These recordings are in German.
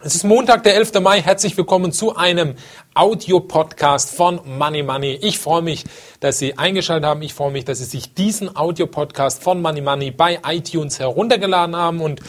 Es ist Montag, der 11. Mai. Herzlich willkommen zu einem Audio-Podcast von Money Money. Ich freue mich, dass Sie eingeschaltet haben. Ich freue mich, dass Sie sich diesen Audio-Podcast von Money Money bei iTunes heruntergeladen haben. Und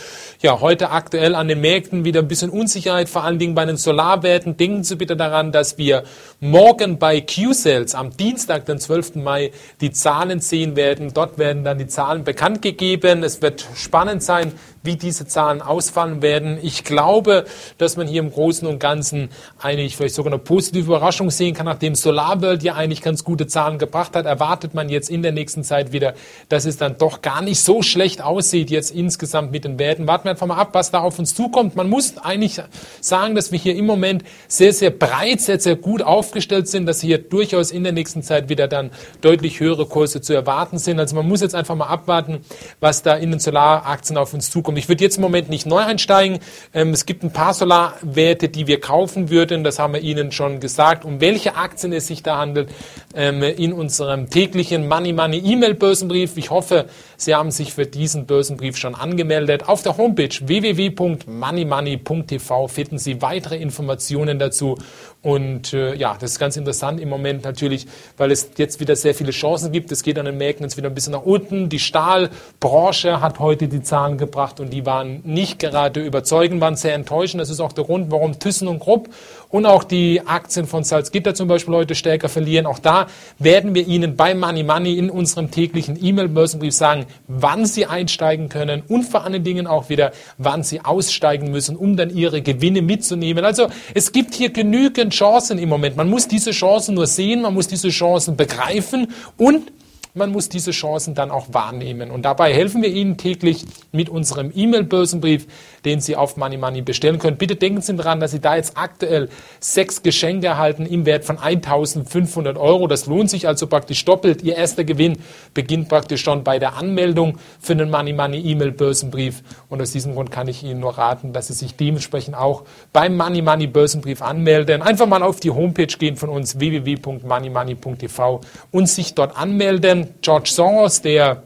ja, heute aktuell an den Märkten wieder ein bisschen Unsicherheit, vor allen Dingen bei den Solarwerten. Denken Sie bitte daran, dass wir morgen bei Q-Sales am Dienstag, den 12. Mai, die Zahlen sehen werden. Dort werden dann die Zahlen bekannt gegeben. Es wird spannend sein, wie diese Zahlen ausfallen werden. Ich glaube, dass man hier im Großen und Ganzen eigentlich vielleicht sogar eine positive Überraschung sehen kann. Nachdem SolarWorld ja eigentlich ganz gute Zahlen gebracht hat, erwartet man jetzt in der nächsten Zeit wieder, dass es dann doch gar nicht so schlecht aussieht jetzt insgesamt mit den Werten. Warten wir einfach mal ab, was da auf uns zukommt. Man muss eigentlich sagen, dass wir hier im Moment sehr, sehr breit, sehr, sehr gut aufgestellt sind, dass hier durchaus in der nächsten Zeit wieder dann deutlich höhere Kurse zu erwarten sind. Also man muss jetzt einfach mal abwarten, was da in den Solaraktien auf uns zukommt. Ich würde jetzt im Moment nicht neu einsteigen. Ähm, es gibt ein paar Solarwerte, die wir kaufen würden. Das haben wir Ihnen schon gesagt. Um welche Aktien es sich da handelt, ähm, in unserem täglichen Money Money E-Mail Börsenbrief. Ich hoffe, Sie haben sich für diesen Börsenbrief schon angemeldet. Auf der Homepage www.moneymoney.tv finden Sie weitere Informationen dazu. Und äh, ja, das ist ganz interessant im Moment natürlich, weil es jetzt wieder sehr viele Chancen gibt. Es geht an den Märkten jetzt wieder ein bisschen nach unten. Die Stahlbranche hat heute die Zahlen gebracht und die waren nicht gerade überzeugend, waren sehr enttäuschend. Das ist auch der Grund, warum Thyssen und Krupp und auch die Aktien von Salzgitter zum Beispiel heute stärker verlieren. Auch da werden wir Ihnen bei Money Money in unserem täglichen E-Mail-Börsenbrief sagen, wann Sie einsteigen können und vor allen Dingen auch wieder, wann Sie aussteigen müssen, um dann Ihre Gewinne mitzunehmen. Also es gibt hier genügend Chancen im Moment. Man muss diese Chancen nur sehen, man muss diese Chancen begreifen und man muss diese Chancen dann auch wahrnehmen. Und dabei helfen wir Ihnen täglich mit unserem E-Mail-Börsenbrief, den Sie auf Money Money bestellen können. Bitte denken Sie daran, dass Sie da jetzt aktuell sechs Geschenke erhalten im Wert von 1500 Euro. Das lohnt sich also praktisch doppelt. Ihr erster Gewinn beginnt praktisch schon bei der Anmeldung für den Money Money E-Mail-Börsenbrief. Und aus diesem Grund kann ich Ihnen nur raten, dass Sie sich dementsprechend auch beim Money Money Börsenbrief anmelden. Einfach mal auf die Homepage gehen von uns www.moneymoney.tv und sich dort anmelden. George Soros, der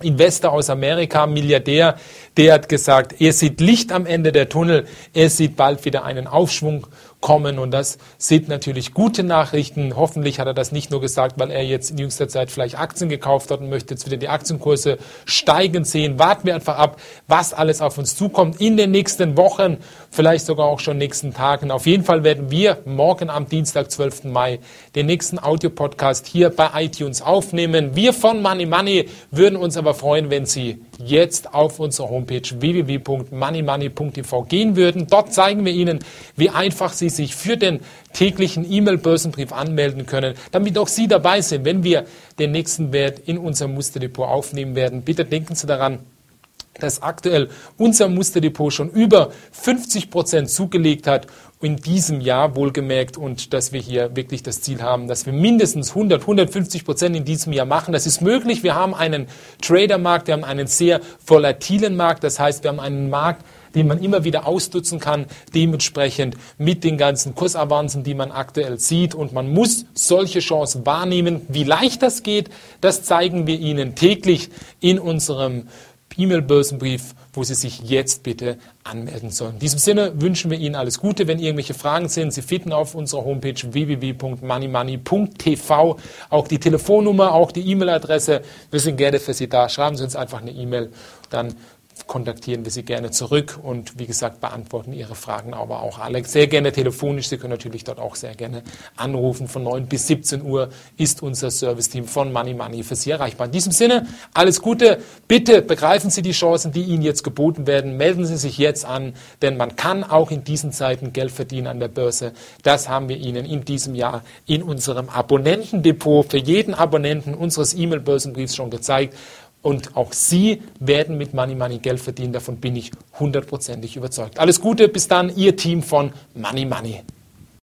Investor aus Amerika, Milliardär, der hat gesagt, er sieht Licht am Ende der Tunnel, er sieht bald wieder einen Aufschwung kommen und das sind natürlich gute Nachrichten. Hoffentlich hat er das nicht nur gesagt, weil er jetzt in jüngster Zeit vielleicht Aktien gekauft hat und möchte jetzt wieder die Aktienkurse steigen sehen. Warten wir einfach ab, was alles auf uns zukommt in den nächsten Wochen, vielleicht sogar auch schon nächsten Tagen. Auf jeden Fall werden wir morgen am Dienstag, 12. Mai, den nächsten Audio-Podcast hier bei iTunes aufnehmen. Wir von Money Money würden uns aber freuen, wenn Sie jetzt auf unsere Homepage www.moneymoney.tv gehen würden. Dort zeigen wir Ihnen, wie einfach Sie sich für den täglichen E-Mail-Börsenbrief anmelden können, damit auch Sie dabei sind, wenn wir den nächsten Wert in unserem Musterdepot aufnehmen werden. Bitte denken Sie daran, dass aktuell unser Musterdepot schon über 50 Prozent zugelegt hat in diesem Jahr wohlgemerkt und dass wir hier wirklich das Ziel haben, dass wir mindestens 100, 150 Prozent in diesem Jahr machen. Das ist möglich. Wir haben einen Tradermarkt, wir haben einen sehr volatilen Markt. Das heißt, wir haben einen Markt, den man immer wieder ausnutzen kann, dementsprechend mit den ganzen Kursavanzen, die man aktuell sieht. Und man muss solche Chancen wahrnehmen. Wie leicht das geht, das zeigen wir Ihnen täglich in unserem E-Mail-Börsenbrief, wo Sie sich jetzt bitte anmelden sollen. In diesem Sinne wünschen wir Ihnen alles Gute. Wenn irgendwelche Fragen sind, Sie finden auf unserer Homepage www.moneymoney.tv auch die Telefonnummer, auch die E-Mail-Adresse. Wir sind gerne für Sie da. Schreiben Sie uns einfach eine E-Mail, dann kontaktieren wir Sie gerne zurück und wie gesagt beantworten Ihre Fragen aber auch alle sehr gerne telefonisch. Sie können natürlich dort auch sehr gerne anrufen. Von 9 bis 17 Uhr ist unser Serviceteam von Money Money für Sie erreichbar. In diesem Sinne, alles Gute. Bitte begreifen Sie die Chancen, die Ihnen jetzt geboten werden. Melden Sie sich jetzt an, denn man kann auch in diesen Zeiten Geld verdienen an der Börse. Das haben wir Ihnen in diesem Jahr in unserem Abonnentendepot für jeden Abonnenten unseres E-Mail-Börsenbriefs schon gezeigt. Und auch Sie werden mit Money Money Geld verdienen. Davon bin ich hundertprozentig überzeugt. Alles Gute, bis dann, Ihr Team von Money Money.